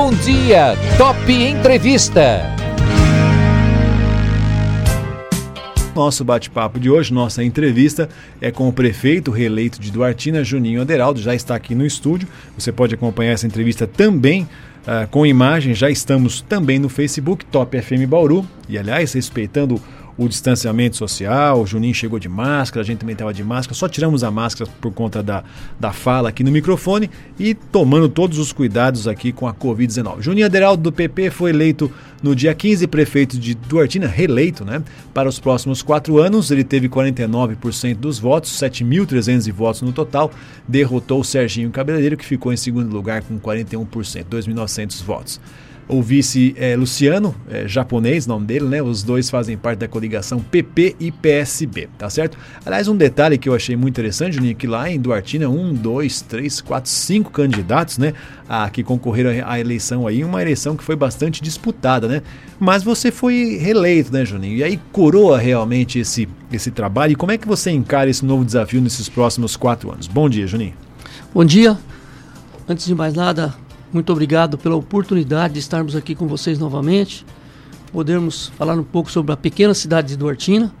Bom dia, Top Entrevista. Nosso bate-papo de hoje, nossa entrevista é com o prefeito reeleito de Duartina, Juninho Aderaldo, já está aqui no estúdio. Você pode acompanhar essa entrevista também uh, com imagem, já estamos também no Facebook, Top FM Bauru. E aliás, respeitando o distanciamento social, o Juninho chegou de máscara, a gente também estava de máscara, só tiramos a máscara por conta da, da fala aqui no microfone e tomando todos os cuidados aqui com a Covid-19. Juninho Aderaldo do PP foi eleito no dia 15 prefeito de Duartina, reeleito, né? Para os próximos quatro anos, ele teve 49% dos votos, 7.300 votos no total, derrotou o Serginho Cabeleireiro, que ficou em segundo lugar com 41%, 2.900 votos o vice é, Luciano, é, japonês, nome dele, né? Os dois fazem parte da coligação PP e PSB, tá certo? Aliás, um detalhe que eu achei muito interessante, Juninho, que lá em Duartina, um, dois, três, quatro, cinco candidatos, né? A, que concorreram à eleição aí, uma eleição que foi bastante disputada, né? Mas você foi reeleito, né, Juninho? E aí coroa realmente esse, esse trabalho. E como é que você encara esse novo desafio nesses próximos quatro anos? Bom dia, Juninho. Bom dia. Antes de mais nada, muito obrigado pela oportunidade de estarmos aqui com vocês novamente, podermos falar um pouco sobre a pequena cidade de Duartina.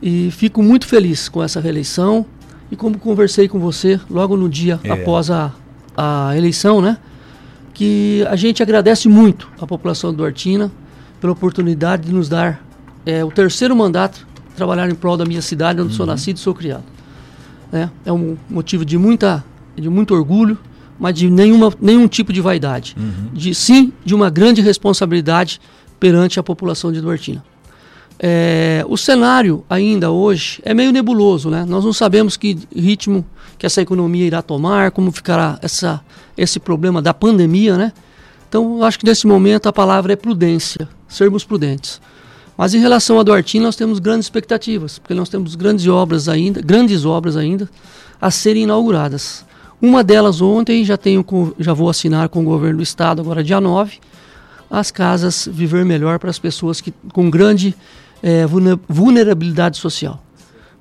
E fico muito feliz com essa reeleição. E como conversei com você logo no dia é. após a, a eleição, né? Que a gente agradece muito à população de Duartina pela oportunidade de nos dar é, o terceiro mandato trabalhar em prol da minha cidade, onde uhum. sou nascido e sou criado. É, é um motivo de, muita, de muito orgulho mas de nenhuma, nenhum tipo de vaidade. Uhum. De, sim, de uma grande responsabilidade perante a população de Duartina. É, o cenário ainda hoje é meio nebuloso, né? Nós não sabemos que ritmo que essa economia irá tomar, como ficará essa, esse problema da pandemia, né? Então, eu acho que nesse momento a palavra é prudência, sermos prudentes. Mas em relação a Duartina, nós temos grandes expectativas, porque nós temos grandes obras ainda, grandes obras ainda a serem inauguradas. Uma delas ontem, já, tenho, já vou assinar com o governo do estado, agora dia 9, as casas Viver Melhor para as pessoas que, com grande é, vulnerabilidade social.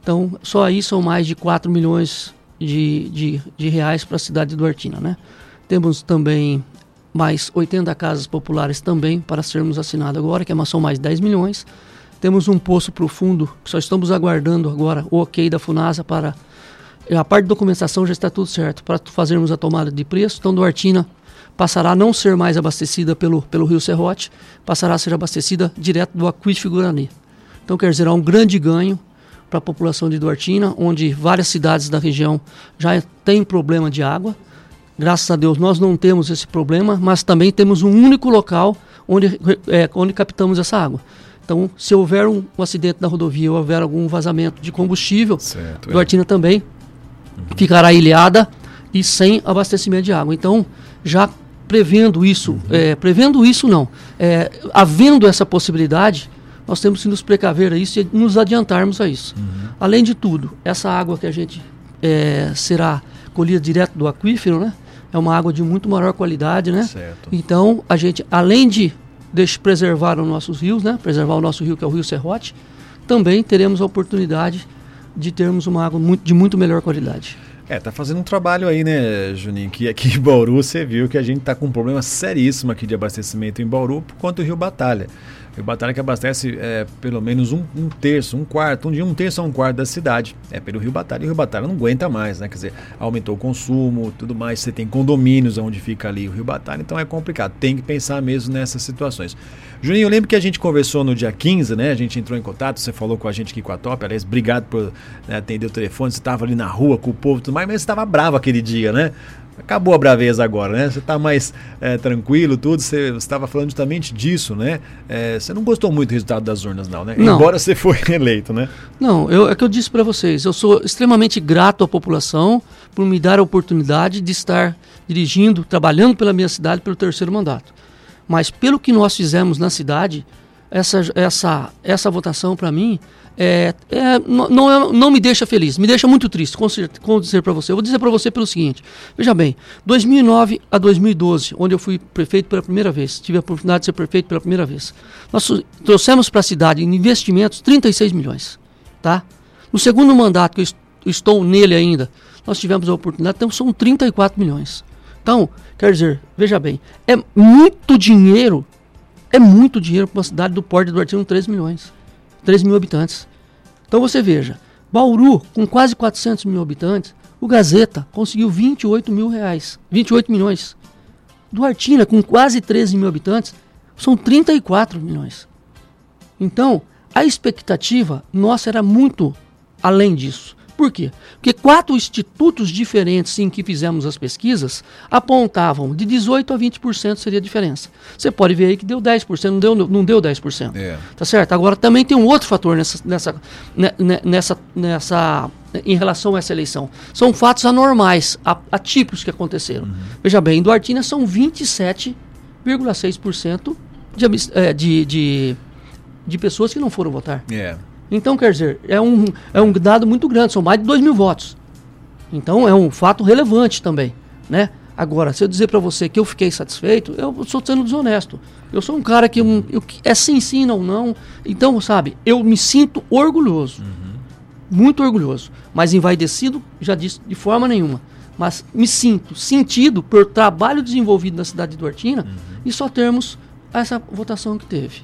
Então, só aí são mais de 4 milhões de, de, de reais para a cidade de Duartina. Né? Temos também mais 80 casas populares também para sermos assinadas agora, que é são mais 10 milhões. Temos um poço profundo, que só estamos aguardando agora o ok da FUNASA para a parte de documentação já está tudo certo para fazermos a tomada de preço. Então, Duartina passará a não ser mais abastecida pelo, pelo Rio Serrote, passará a ser abastecida direto do aquífero Guarani. Então, quer dizer, há um grande ganho para a população de Duartina, onde várias cidades da região já têm problema de água. Graças a Deus nós não temos esse problema, mas também temos um único local onde, é, onde captamos essa água. Então, se houver um, um acidente na rodovia ou houver algum vazamento de combustível, certo, Duartina é. também ficará ilhada e sem abastecimento de água. Então, já prevendo isso, uhum. é, prevendo isso não, é, havendo essa possibilidade, nós temos que nos precaver a isso e nos adiantarmos a isso. Uhum. Além de tudo, essa água que a gente é, será colhida direto do aquífero, né? É uma água de muito maior qualidade, né? Certo. Então, a gente, além de, de preservar os nossos rios, né? Preservar o nosso rio, que é o Rio Serrote, também teremos a oportunidade de termos uma água muito, de muito melhor qualidade. É, tá fazendo um trabalho aí, né, Juninho? Que aqui em Bauru você viu que a gente tá com um problema seríssimo aqui de abastecimento em Bauru por conta do Rio Batalha. O Batalha que abastece é, pelo menos um, um, terço, um quarto, um dia um terço a um quarto da cidade. É pelo Rio Batalha. E o Rio Batalha não aguenta mais, né? Quer dizer, aumentou o consumo, tudo mais. Você tem condomínios onde fica ali o Rio Batalha, então é complicado. Tem que pensar mesmo nessas situações. Juninho, eu lembro que a gente conversou no dia 15, né? A gente entrou em contato, você falou com a gente aqui com a Top. Aliás, obrigado por né, atender o telefone. Você estava ali na rua com o povo e tudo mais, mas você estava bravo aquele dia, né? Acabou a braveza agora, né? Você está mais é, tranquilo, tudo. Você estava falando justamente disso, né? É, você não gostou muito do resultado das urnas, não, né? Não. Embora você foi eleito, né? Não, eu, é que eu disse para vocês. Eu sou extremamente grato à população por me dar a oportunidade de estar dirigindo, trabalhando pela minha cidade pelo terceiro mandato. Mas pelo que nós fizemos na cidade, essa, essa, essa votação para mim é, é, não, é, não me deixa feliz, me deixa muito triste, com dizer para você. Eu vou dizer para você pelo seguinte: veja bem, 2009 a 2012, onde eu fui prefeito pela primeira vez, tive a oportunidade de ser prefeito pela primeira vez, nós trouxemos para a cidade em investimentos 36 milhões. Tá? No segundo mandato, que eu estou nele ainda, nós tivemos a oportunidade, então são 34 milhões. Então, quer dizer, veja bem, é muito dinheiro, é muito dinheiro para uma cidade do porte do Artigo 3 milhões, 3 mil habitantes. Então você veja, Bauru, com quase 400 mil habitantes, o Gazeta conseguiu 28 mil reais, 28 milhões. Duartina, com quase 13 mil habitantes, são 34 milhões. Então, a expectativa nossa era muito além disso. Por quê? Porque quatro institutos diferentes em que fizemos as pesquisas apontavam de 18% a 20% seria a diferença. Você pode ver aí que deu 10%, não deu, não deu 10%. É. Tá certo? Agora também tem um outro fator nessa, nessa, né, né, nessa, nessa, em relação a essa eleição. São fatos anormais, atípicos que aconteceram. Uhum. Veja bem, em Duartina são 27,6% de, é, de, de, de pessoas que não foram votar. É. Então, quer dizer, é um, é um dado muito grande, são mais de 2 mil votos. Então, é um fato relevante também, né? Agora, se eu dizer para você que eu fiquei satisfeito, eu estou sendo desonesto. Eu sou um cara que eu, eu, é sim, sim, não, não. Então, sabe, eu me sinto orgulhoso. Uhum. Muito orgulhoso. Mas envaidecido, já disse, de forma nenhuma. Mas me sinto sentido por trabalho desenvolvido na cidade de Duartina uhum. e só termos essa votação que teve.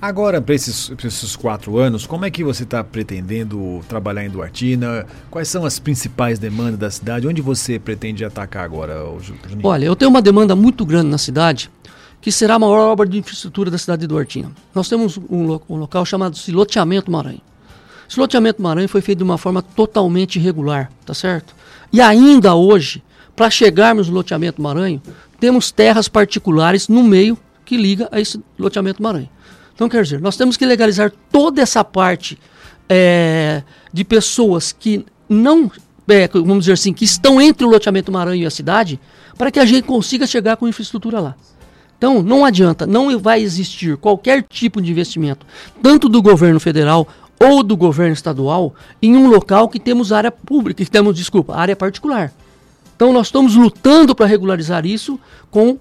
Agora, para esses, esses quatro anos, como é que você está pretendendo trabalhar em Duartina? Quais são as principais demandas da cidade? Onde você pretende atacar agora, Juninho? Olha, eu tenho uma demanda muito grande na cidade, que será a maior obra de infraestrutura da cidade de Duartina. Nós temos um, um local chamado Siloteamento Maranhão. Esse loteamento Maranhão foi feito de uma forma totalmente irregular, tá certo? E ainda hoje, para chegarmos no loteamento Maranhão, temos terras particulares no meio que liga a esse loteamento Maranhão. Então, quer dizer, nós temos que legalizar toda essa parte é, de pessoas que não, é, vamos dizer assim, que estão entre o loteamento Maranhão e a cidade, para que a gente consiga chegar com infraestrutura lá. Então, não adianta, não vai existir qualquer tipo de investimento, tanto do governo federal ou do governo estadual, em um local que temos área pública, que temos, desculpa, área particular. Então, nós estamos lutando para regularizar isso com,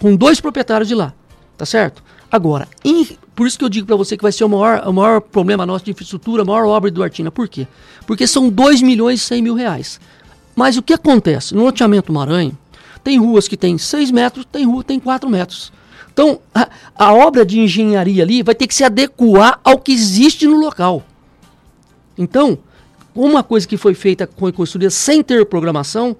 com dois proprietários de lá, tá certo? Agora, em, por isso que eu digo para você que vai ser o maior, o maior problema nosso de infraestrutura, a maior obra do Artina. Por quê? Porque são 2 milhões e 100 mil reais. Mas o que acontece? No loteamento Maranhão, tem ruas que tem 6 metros, tem rua que tem 4 metros. Então, a, a, obra de engenharia ali vai ter que se adequar ao que existe no local. Então, uma coisa que foi feita com construída sem ter programação,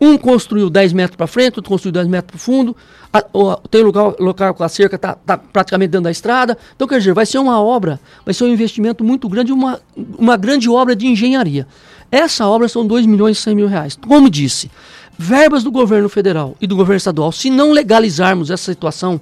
um construiu 10 metros para frente, outro construiu 10 metros para o fundo. A, tem lugar, local com a cerca está tá praticamente dentro da estrada. Então, quer dizer, vai ser uma obra, vai ser um investimento muito grande, uma, uma grande obra de engenharia. Essa obra são 2 milhões e 100 mil reais. Como disse, verbas do governo federal e do governo estadual, se não legalizarmos essa situação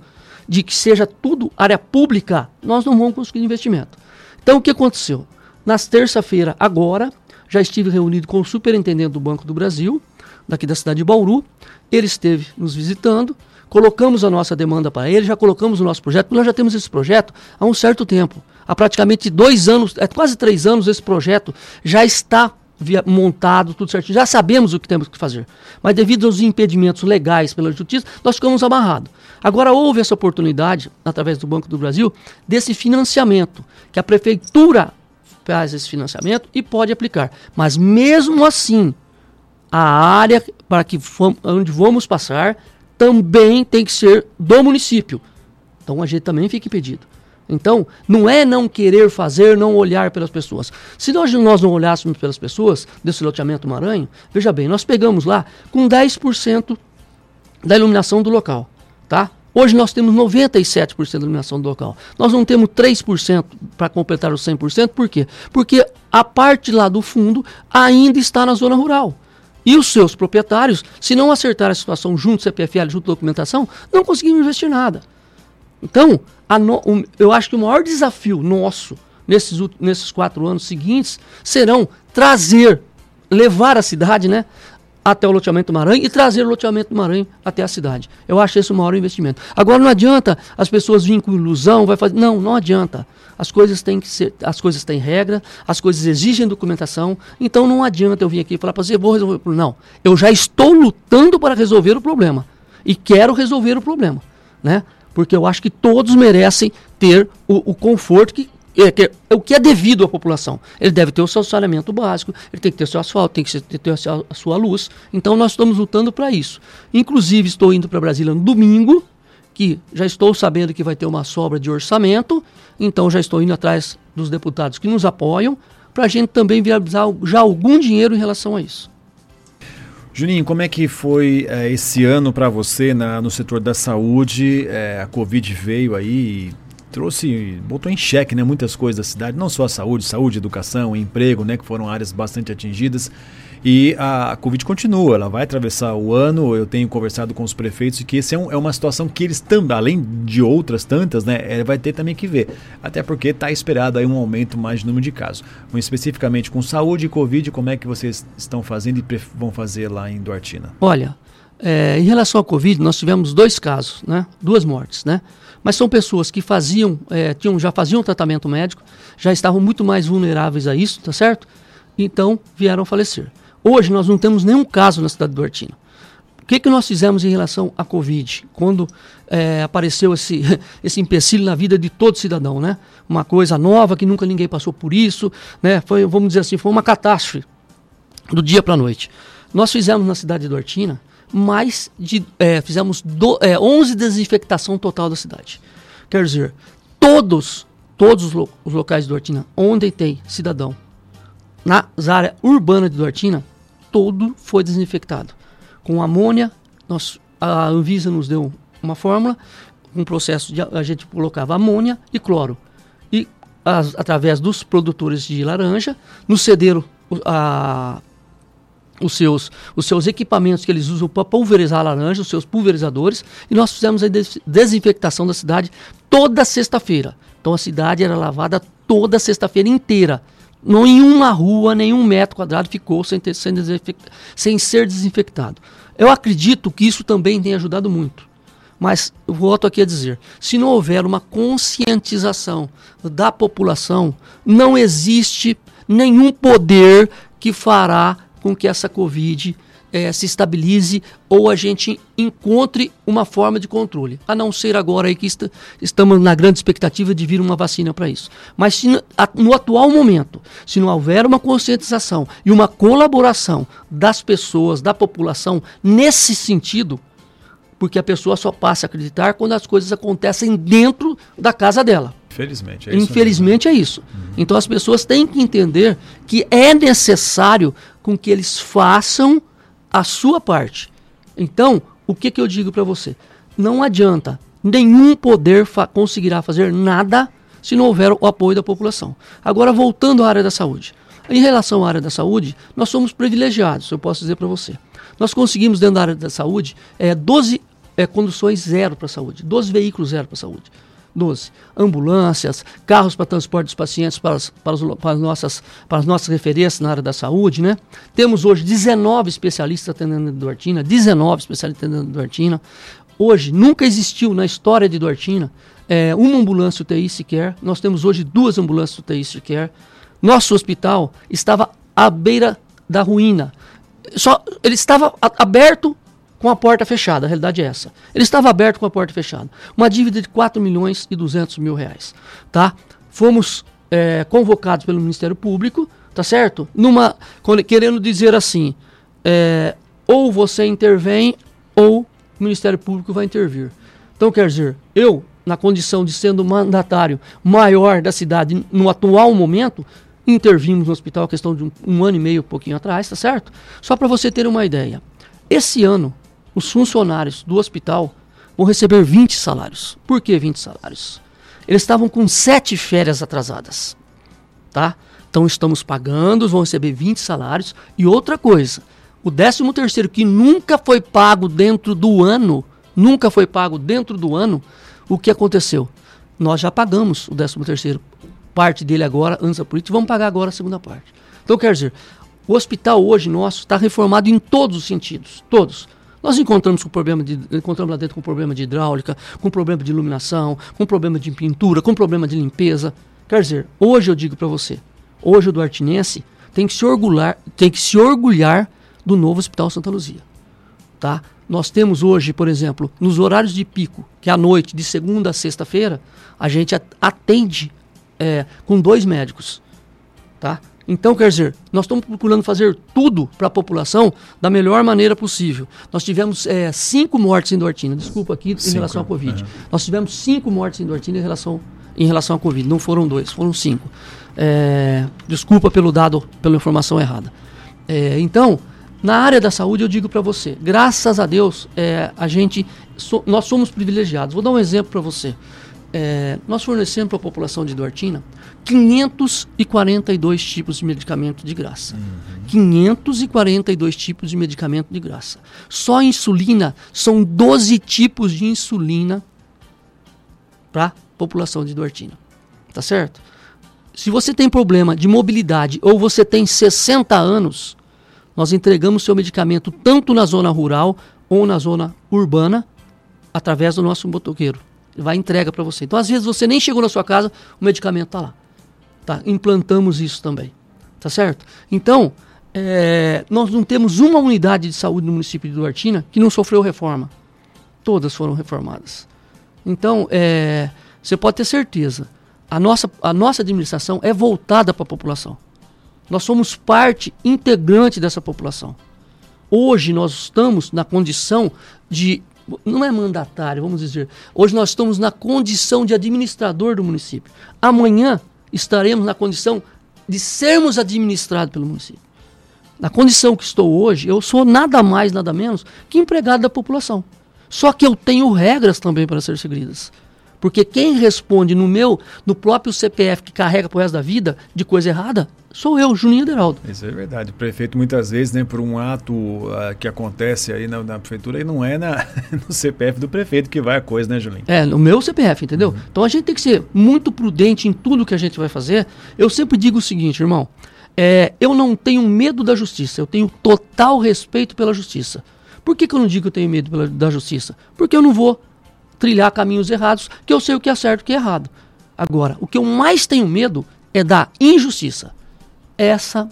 de que seja tudo área pública, nós não vamos conseguir investimento. Então, o que aconteceu? Nas terça-feira, agora, já estive reunido com o superintendente do Banco do Brasil, daqui da cidade de Bauru. Ele esteve nos visitando, colocamos a nossa demanda para ele, já colocamos o nosso projeto, nós já temos esse projeto há um certo tempo. Há praticamente dois anos, é quase três anos, esse projeto já está via, montado, tudo certinho. Já sabemos o que temos que fazer. Mas devido aos impedimentos legais pela justiça, nós ficamos amarrados. Agora houve essa oportunidade, através do Banco do Brasil, desse financiamento, que a prefeitura faz esse financiamento e pode aplicar. Mas mesmo assim, a área para que onde vamos passar também tem que ser do município. Então a gente também fica impedido. Então, não é não querer fazer, não olhar pelas pessoas. Se nós, nós não olhássemos pelas pessoas desse loteamento Maranhão, veja bem, nós pegamos lá com 10% da iluminação do local, tá? Hoje nós temos 97% da iluminação do local. Nós não temos 3% para completar os 100%, por quê? Porque a parte lá do fundo ainda está na zona rural. E os seus proprietários, se não acertar a situação junto CPFL, junto documentação, não conseguiram investir nada. Então, no, um, eu acho que o maior desafio nosso nesses, nesses quatro anos seguintes serão trazer, levar a cidade, né? até o loteamento Maranhão e trazer o loteamento Maranhão até a cidade. Eu acho esse o maior investimento. Agora não adianta as pessoas virem com ilusão, vai fazer. Não, não adianta. As coisas têm que ser, as coisas têm regra, as coisas exigem documentação, então não adianta eu vir aqui e falar para você, vou resolver o problema. Não. Eu já estou lutando para resolver o problema. E quero resolver o problema. Né? Porque eu acho que todos merecem ter o, o conforto que é, que, é o que é devido à população. Ele deve ter o seu saneamento básico, ele tem que ter o seu asfalto, tem que ter a sua, a sua luz. Então nós estamos lutando para isso. Inclusive estou indo para Brasília no domingo, que já estou sabendo que vai ter uma sobra de orçamento, então já estou indo atrás dos deputados que nos apoiam, para a gente também viabilizar já algum dinheiro em relação a isso. Juninho, como é que foi é, esse ano para você na, no setor da saúde? É, a Covid veio aí trouxe, botou em xeque né, muitas coisas da cidade, não só a saúde, saúde, educação, emprego, né, que foram áreas bastante atingidas. E a, Covid continua, ela vai atravessar o ano. Eu tenho conversado com os prefeitos que essa é, um, é, uma situação que eles também, além de outras tantas, né, é, vai ter também que ver. Até porque está esperado aí um aumento mais de número de casos. Um, especificamente com saúde e Covid, como é que vocês estão fazendo e vão fazer lá em Duartina? Olha, é, em relação à Covid, nós tivemos dois casos, né? Duas mortes, né? Mas são pessoas que faziam, é, tinham, já faziam tratamento médico, já estavam muito mais vulneráveis a isso, tá certo? Então vieram falecer. Hoje nós não temos nenhum caso na cidade do Duartina. O que, que nós fizemos em relação à Covid? Quando é, apareceu esse, esse empecilho na vida de todo cidadão, né? Uma coisa nova que nunca ninguém passou por isso, né? Foi, vamos dizer assim, foi uma catástrofe do dia para a noite. Nós fizemos na cidade de Duartina mais de. É, fizemos do, é, 11 desinfectação total da cidade. Quer dizer, todos, todos os, lo, os locais de Duartina, onde tem cidadão, na área urbana de Duartina, todo foi desinfectado. Com amônia, nós, a Anvisa nos deu uma fórmula, um processo de a gente colocava amônia e cloro. E as, através dos produtores de laranja, nos cederam a os seus, os seus equipamentos que eles usam para pulverizar a laranja, os seus pulverizadores, e nós fizemos a desinfectação da cidade toda sexta-feira. Então a cidade era lavada toda sexta-feira inteira. Não em uma rua, nenhum metro quadrado ficou sem, ter, sem, sem ser desinfectado. Eu acredito que isso também tem ajudado muito. Mas volto aqui a dizer: se não houver uma conscientização da população, não existe nenhum poder que fará com que essa Covid é, se estabilize ou a gente encontre uma forma de controle. A não ser agora aí que est estamos na grande expectativa de vir uma vacina para isso. Mas se, a, no atual momento, se não houver uma conscientização e uma colaboração das pessoas, da população, nesse sentido, porque a pessoa só passa a acreditar quando as coisas acontecem dentro da casa dela. Infelizmente é isso. Infelizmente mesmo. é isso. Uhum. Então as pessoas têm que entender que é necessário com que eles façam a sua parte. Então, o que, que eu digo para você? Não adianta, nenhum poder fa conseguirá fazer nada se não houver o apoio da população. Agora, voltando à área da saúde. Em relação à área da saúde, nós somos privilegiados, eu posso dizer para você. Nós conseguimos, dentro da área da saúde, é, 12 é, conduções zero para a saúde, 12 veículos zero para a saúde. 12. Ambulâncias, carros para transporte dos pacientes para as, para, as, para, as nossas, para as nossas referências na área da saúde, né? Temos hoje 19 especialistas atendendo em Duartina, 19 especialistas atendendo em Duartina. Hoje, nunca existiu na história de Duartina é, uma ambulância UTI sequer. Nós temos hoje duas ambulâncias UTI sequer. Nosso hospital estava à beira da ruína. Só, ele estava aberto com a porta fechada, a realidade é essa. Ele estava aberto com a porta fechada. Uma dívida de 4 milhões e 200 mil reais. Tá? Fomos é, convocados pelo Ministério Público, tá certo? Numa, querendo dizer assim, é, ou você intervém ou o Ministério Público vai intervir. Então, quer dizer, eu, na condição de sendo mandatário maior da cidade no atual momento, intervimos no hospital questão de um, um ano e meio, um pouquinho atrás, tá certo? Só para você ter uma ideia. Esse ano, os funcionários do hospital vão receber 20 salários. Por que 20 salários? Eles estavam com 7 férias atrasadas. Tá? Então estamos pagando, vão receber 20 salários. E outra coisa, o 13 terceiro que nunca foi pago dentro do ano, nunca foi pago dentro do ano, o que aconteceu? Nós já pagamos o 13 terceiro, parte dele agora, antes da política, vamos pagar agora a segunda parte. Então quer dizer, o hospital hoje nosso está reformado em todos os sentidos, todos. Nós encontramos com problema de, encontramos lá dentro com problema de hidráulica, com problema de iluminação, com problema de pintura, com problema de limpeza. Quer dizer, hoje eu digo para você, hoje o duartinense tem que se orgulhar, tem que se orgulhar do novo Hospital Santa Luzia. Tá? Nós temos hoje, por exemplo, nos horários de pico, que é à noite, de segunda a sexta-feira, a gente atende é, com dois médicos. Tá? Então, quer dizer, nós estamos procurando fazer tudo para a população da melhor maneira possível. Nós tivemos é, cinco mortes em Duartina, desculpa aqui, cinco. em relação à Covid. Uhum. Nós tivemos cinco mortes em Duartina em relação, em relação à Covid. Não foram dois, foram cinco. É, desculpa pelo dado, pela informação errada. É, então, na área da saúde, eu digo para você, graças a Deus, é, a gente, so, nós somos privilegiados. Vou dar um exemplo para você. É, nós fornecemos para a população de Duartina 542 tipos de medicamento de graça. Uhum. 542 tipos de medicamento de graça. Só insulina, são 12 tipos de insulina para a população de Duartina. Tá certo? Se você tem problema de mobilidade ou você tem 60 anos, nós entregamos seu medicamento tanto na zona rural ou na zona urbana através do nosso motoqueiro. Vai entrega para você. Então, às vezes, você nem chegou na sua casa, o medicamento está lá. Tá? Implantamos isso também. Tá certo? Então, é, nós não temos uma unidade de saúde no município de Duartina que não sofreu reforma. Todas foram reformadas. Então, é, você pode ter certeza, a nossa, a nossa administração é voltada para a população. Nós somos parte integrante dessa população. Hoje nós estamos na condição de não é mandatário, vamos dizer. Hoje nós estamos na condição de administrador do município. Amanhã estaremos na condição de sermos administrados pelo município. Na condição que estou hoje, eu sou nada mais, nada menos que empregado da população. Só que eu tenho regras também para ser seguidas. Porque quem responde no meu, no próprio CPF que carrega pro resto da vida de coisa errada, sou eu, Juninho Aderaldo. Isso é verdade. O prefeito muitas vezes, né, por um ato uh, que acontece aí na, na, prefeitura, e não é na, no CPF do prefeito que vai a coisa, né, Julinho? É, no meu CPF, entendeu? Uhum. Então a gente tem que ser muito prudente em tudo que a gente vai fazer. Eu sempre digo o seguinte, irmão, é, eu não tenho medo da justiça, eu tenho total respeito pela justiça. Por que, que eu não digo que eu tenho medo pela, da justiça? Porque eu não vou trilhar caminhos errados, que eu sei o que é certo e o que é errado. Agora, o que eu mais tenho medo é da injustiça. Essa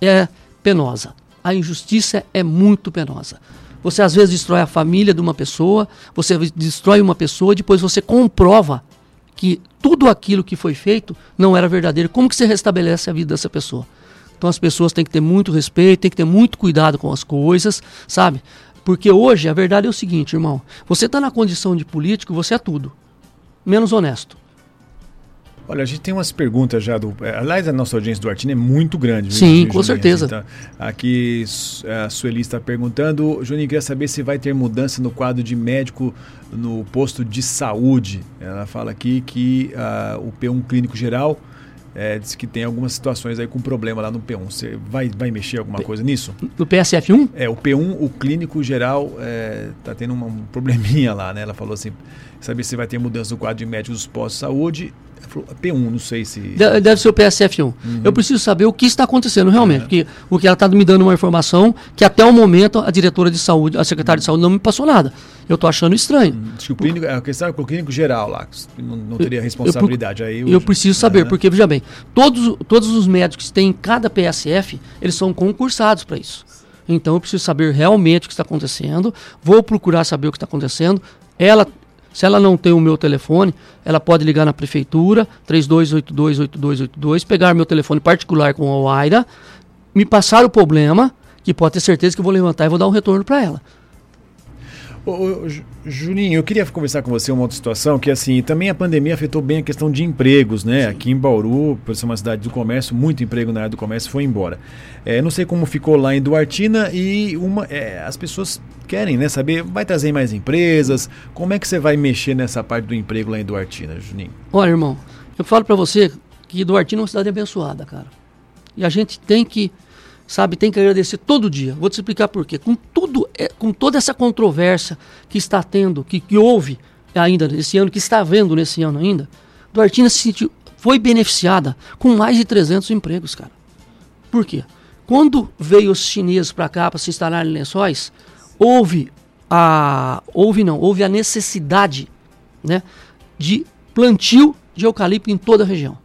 é penosa. A injustiça é muito penosa. Você às vezes destrói a família de uma pessoa, você destrói uma pessoa, depois você comprova que tudo aquilo que foi feito não era verdadeiro. Como que você restabelece a vida dessa pessoa? Então as pessoas têm que ter muito respeito, têm que ter muito cuidado com as coisas, sabe? Porque hoje a verdade é o seguinte, irmão: você está na condição de político, você é tudo, menos honesto. Olha, a gente tem umas perguntas já do. É, aliás, a nossa audiência do Artina é muito grande. Viu, Sim, com certeza. Tá, aqui a Sueli está perguntando. Juninho queria saber se vai ter mudança no quadro de médico no posto de saúde. Ela fala aqui que uh, o P1 clínico geral é, diz que tem algumas situações aí com problema lá no P1. Você vai, vai mexer alguma coisa nisso? No PSF1? É, o P1, o clínico geral, é, tá tendo um probleminha lá, né? Ela falou assim, saber se vai ter mudança no quadro de médicos dos postos de saúde P1, não sei se. Deve ser o PSF1. Uhum. Eu preciso saber o que está acontecendo realmente, uhum. porque o que ela está me dando uma informação que até o momento a diretora de saúde, a secretária de saúde não me passou nada. Eu estou achando estranho. Uhum. Acho que o clínico, a questão é o clínico geral lá, não, não teria responsabilidade. Eu, eu, Aí eu, eu preciso saber, uhum. porque, veja bem, todos, todos os médicos que têm em cada PSF, eles são concursados para isso. Então eu preciso saber realmente o que está acontecendo, vou procurar saber o que está acontecendo. Ela se ela não tem o meu telefone, ela pode ligar na prefeitura, 32828282, pegar meu telefone particular com a Oaira, me passar o problema, que pode ter certeza que eu vou levantar e vou dar um retorno para ela. Ô, ô, Juninho, eu queria conversar com você uma outra situação, que assim, também a pandemia afetou bem a questão de empregos, né? Sim. Aqui em Bauru, por ser uma cidade do comércio, muito emprego na área do comércio foi embora. É, não sei como ficou lá em Duartina e uma, é, as pessoas querem né, saber, vai trazer mais empresas, como é que você vai mexer nessa parte do emprego lá em Duartina, Juninho? Olha, irmão, eu falo para você que Duartina é uma cidade abençoada, cara. E a gente tem que sabe, tem que agradecer todo dia. Vou te explicar por quê. Com tudo, é, com toda essa controvérsia que está tendo, que, que houve ainda nesse ano, que está havendo nesse ano ainda, Duartina se sentiu, foi beneficiada com mais de 300 empregos, cara. Por quê? Quando veio os chineses para cá para se instalar em Lençóis, houve a houve não, houve a necessidade, né, de plantio de eucalipto em toda a região,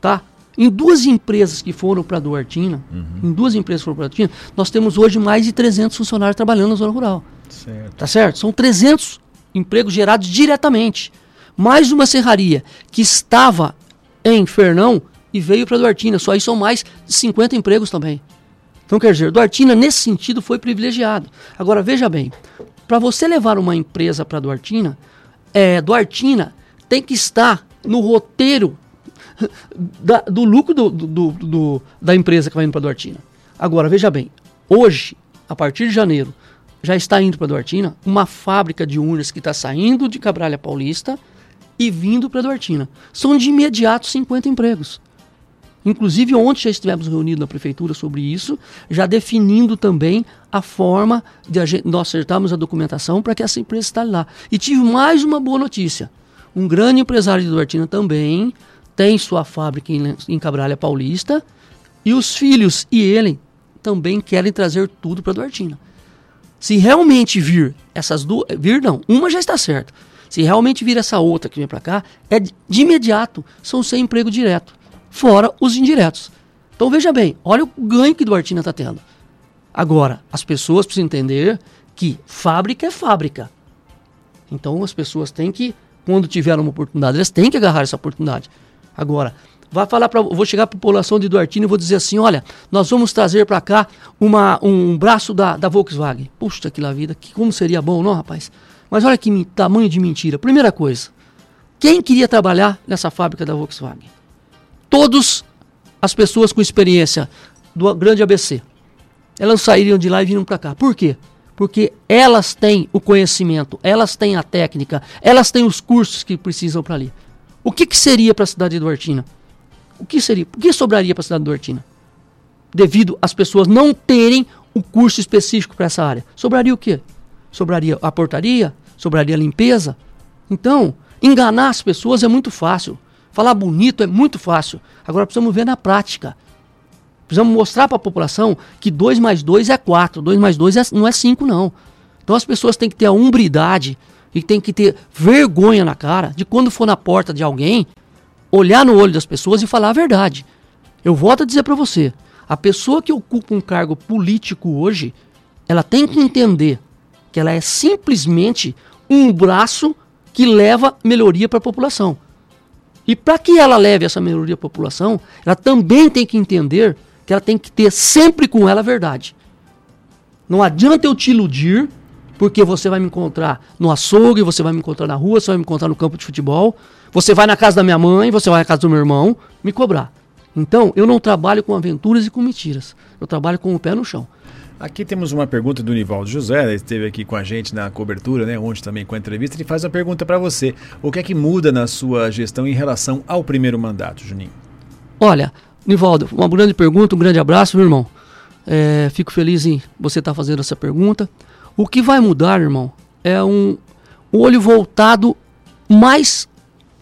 tá? Em duas empresas que foram para Duartina, uhum. em duas empresas que foram para Duartina, nós temos hoje mais de 300 funcionários trabalhando na zona rural. Certo. Tá certo? São 300 empregos gerados diretamente. Mais uma serraria que estava em Fernão e veio para Duartina. Só aí são mais de 50 empregos também. Então, quer dizer, Duartina, nesse sentido, foi privilegiado. Agora, veja bem, para você levar uma empresa para Duartina, é, Duartina tem que estar no roteiro da, do lucro do, do, do, da empresa que vai indo para Duartina. Agora, veja bem, hoje, a partir de janeiro, já está indo para Duartina uma fábrica de urnas que está saindo de Cabralha Paulista e vindo para Duartina. São de imediato 50 empregos. Inclusive, ontem já estivemos reunidos na prefeitura sobre isso, já definindo também a forma de a gente, nós acertarmos a documentação para que essa empresa esteja lá. E tive mais uma boa notícia. Um grande empresário de Duartina também tem sua fábrica em, em Cabralha Paulista e os filhos e ele também querem trazer tudo para Duartina. Se realmente vir essas duas, vir não, uma já está certa. Se realmente vir essa outra que vem para cá, é de, imediato, são sem emprego direto fora os indiretos. Então veja bem, olha o ganho que Duartina está tendo. Agora, as pessoas precisam entender que fábrica é fábrica. Então as pessoas têm que, quando tiver uma oportunidade, elas têm que agarrar essa oportunidade. Agora, vai falar para, vou chegar para a população de Duartina e vou dizer assim, olha, nós vamos trazer para cá uma, um braço da, da Volkswagen. Puxa, que lá vida, que como seria bom, não, rapaz? Mas olha que tamanho de mentira. Primeira coisa, quem queria trabalhar nessa fábrica da Volkswagen? todas as pessoas com experiência do grande ABC. Elas sairiam de lá e viram para cá. Por quê? Porque elas têm o conhecimento, elas têm a técnica, elas têm os cursos que precisam para ali. O que, que seria para a cidade de Duartina? O que seria? O que sobraria para a cidade de Duartina? Devido às pessoas não terem o curso específico para essa área. Sobraria o quê? Sobraria a portaria? Sobraria a limpeza? Então, enganar as pessoas é muito fácil. Falar bonito é muito fácil. Agora precisamos ver na prática. Precisamos mostrar para a população que 2 mais 2 é 4, 2 mais 2 é, não é 5, não. Então as pessoas têm que ter a umbridade e têm que ter vergonha na cara de quando for na porta de alguém, olhar no olho das pessoas e falar a verdade. Eu volto a dizer para você, a pessoa que ocupa um cargo político hoje, ela tem que entender que ela é simplesmente um braço que leva melhoria para a população. E para que ela leve essa melhoria à população, ela também tem que entender que ela tem que ter sempre com ela a verdade. Não adianta eu te iludir, porque você vai me encontrar no açougue, você vai me encontrar na rua, você vai me encontrar no campo de futebol, você vai na casa da minha mãe, você vai na casa do meu irmão, me cobrar. Então, eu não trabalho com aventuras e com mentiras. Eu trabalho com o pé no chão. Aqui temos uma pergunta do Nivaldo José, ele esteve aqui com a gente na cobertura, né, ontem também com a entrevista. Ele faz uma pergunta para você: o que é que muda na sua gestão em relação ao primeiro mandato, Juninho? Olha, Nivaldo, uma grande pergunta, um grande abraço, meu irmão. É, fico feliz em você estar tá fazendo essa pergunta. O que vai mudar, irmão, é um, olho voltado mais,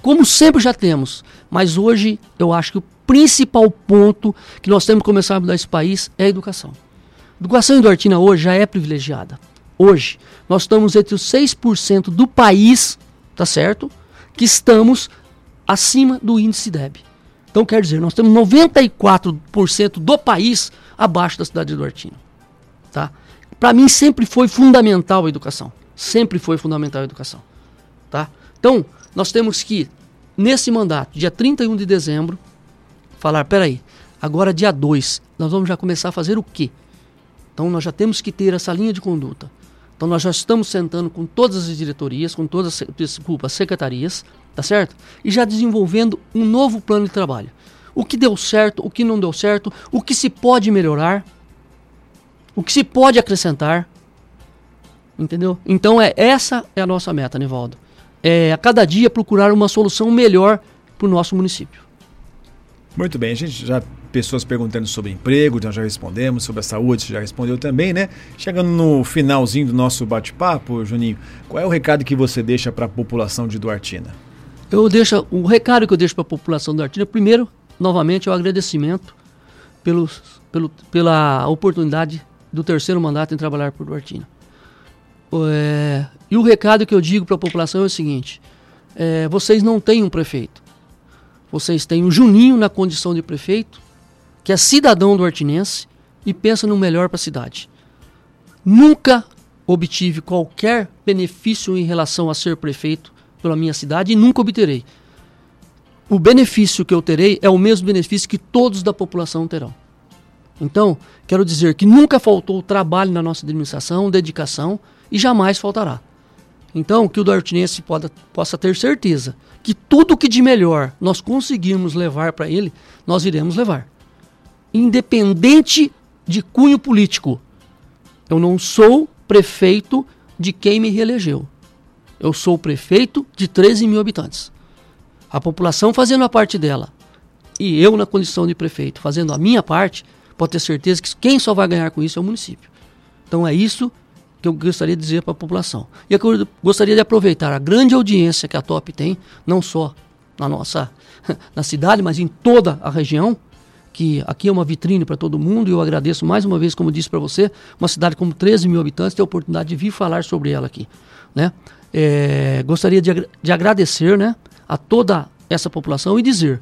como sempre já temos, mas hoje eu acho que o principal ponto que nós temos que começar a mudar esse país é a educação. Educação endortina hoje já é privilegiada. Hoje, nós estamos entre os 6% do país, tá certo? Que estamos acima do índice DEB. Então, quer dizer, nós temos 94% do país abaixo da cidade de Duartina. Tá? Para mim, sempre foi fundamental a educação. Sempre foi fundamental a educação. Tá? Então, nós temos que, nesse mandato, dia 31 de dezembro, falar: peraí, agora dia 2, nós vamos já começar a fazer o quê? Então nós já temos que ter essa linha de conduta. Então nós já estamos sentando com todas as diretorias, com todas as desculpa, secretarias, tá certo? E já desenvolvendo um novo plano de trabalho. O que deu certo, o que não deu certo, o que se pode melhorar, o que se pode acrescentar. Entendeu? Então é essa é a nossa meta, Nivaldo. É a cada dia procurar uma solução melhor para o nosso município. Muito bem, a gente já pessoas perguntando sobre emprego, nós já respondemos, sobre a saúde, já respondeu também, né? Chegando no finalzinho do nosso bate-papo, Juninho, qual é o recado que você deixa para a população de Duartina? Eu deixo, o recado que eu deixo para a população de Duartina, primeiro, novamente, é o agradecimento pelos, pelo, pela oportunidade do terceiro mandato em trabalhar por Duartina. É, e o recado que eu digo para a população é o seguinte: é, vocês não têm um prefeito. Vocês têm o Juninho na condição de prefeito que é cidadão do Artinense e pensa no melhor para a cidade. Nunca obtive qualquer benefício em relação a ser prefeito pela minha cidade e nunca obterei. o benefício que eu terei é o mesmo benefício que todos da população terão. Então, quero dizer que nunca faltou trabalho na nossa administração, dedicação e jamais faltará. Então, que o duartinense poda, possa ter certeza que tudo que de melhor nós conseguirmos levar para ele, nós iremos levar. Independente de cunho político. Eu não sou prefeito de quem me reelegeu. Eu sou prefeito de 13 mil habitantes. A população fazendo a parte dela e eu, na condição de prefeito, fazendo a minha parte, pode ter certeza que quem só vai ganhar com isso é o município. Então é isso que eu gostaria de dizer para a população. E eu gostaria de aproveitar a grande audiência que a TOP tem, não só na nossa na cidade, mas em toda a região, que aqui é uma vitrine para todo mundo, e eu agradeço mais uma vez, como disse para você, uma cidade com 13 mil habitantes, ter a oportunidade de vir falar sobre ela aqui. Né? É, gostaria de, de agradecer né, a toda essa população e dizer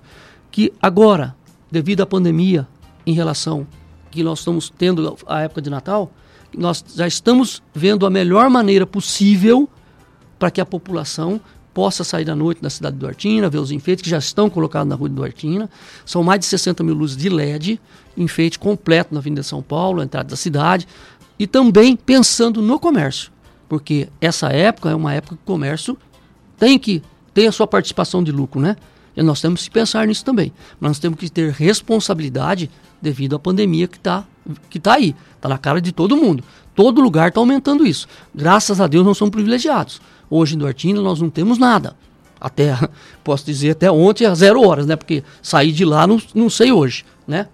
que agora, devido à pandemia, em relação que nós estamos tendo a época de Natal, nós já estamos vendo a melhor maneira possível para que a população possa sair da noite da cidade de Duartina, ver os enfeites que já estão colocados na rua de Duartina. São mais de 60 mil luzes de LED, enfeite completo na Avenida São Paulo, a entrada da cidade. E também pensando no comércio, porque essa época é uma época que o comércio tem que ter a sua participação de lucro, né? E nós temos que pensar nisso também. Mas nós temos que ter responsabilidade devido à pandemia que está que tá aí. Está na cara de todo mundo. Todo lugar está aumentando isso. Graças a Deus nós somos privilegiados. Hoje em Duartina nós não temos nada. Até, posso dizer, até ontem às zero horas, né? Porque sair de lá não, não sei hoje, né?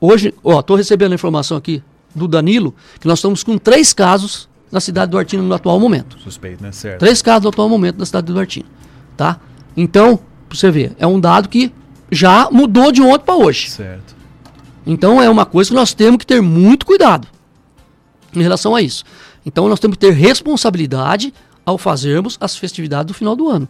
Hoje, ó, estou recebendo a informação aqui do Danilo que nós estamos com três casos na cidade de Duartina no atual momento. Suspeito, né? Certo. Três casos no atual momento na cidade de Duartina, tá? Então, pra você ver, é um dado que já mudou de ontem para hoje. Certo. Então é uma coisa que nós temos que ter muito cuidado em relação a isso. Então nós temos que ter responsabilidade ao fazermos as festividades do final do ano.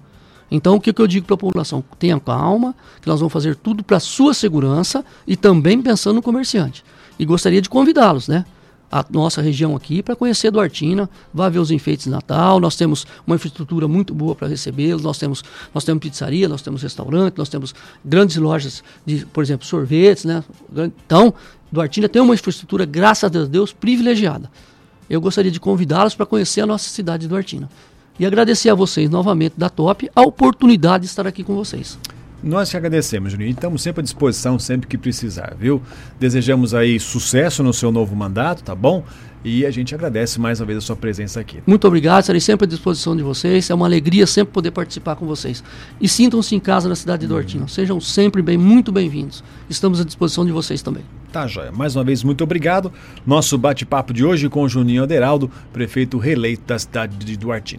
Então o que, que eu digo para a população? Tenha calma, que nós vamos fazer tudo para sua segurança e também pensando no comerciante. E gostaria de convidá-los, né? A nossa região aqui para conhecer Duartina, vá ver os enfeites de Natal. Nós temos uma infraestrutura muito boa para recebê-los. Nós temos, nós temos pizzaria, nós temos restaurante, nós temos grandes lojas de, por exemplo, sorvetes, né? Então, Duartina tem uma infraestrutura, graças a Deus, privilegiada. Eu gostaria de convidá-los para conhecer a nossa cidade de Duartina. E agradecer a vocês novamente da Top a oportunidade de estar aqui com vocês. Nós te agradecemos, Juninho. Estamos sempre à disposição, sempre que precisar, viu? Desejamos aí sucesso no seu novo mandato, tá bom? E a gente agradece mais uma vez a sua presença aqui. Muito obrigado, estarei sempre à disposição de vocês. É uma alegria sempre poder participar com vocês. E sintam-se em casa na cidade de Dortina. Uhum. Sejam sempre bem, muito bem-vindos. Estamos à disposição de vocês também. Tá, joia. Mais uma vez, muito obrigado. Nosso bate-papo de hoje com o Juninho Aderaldo, prefeito reeleito da cidade de Duartina.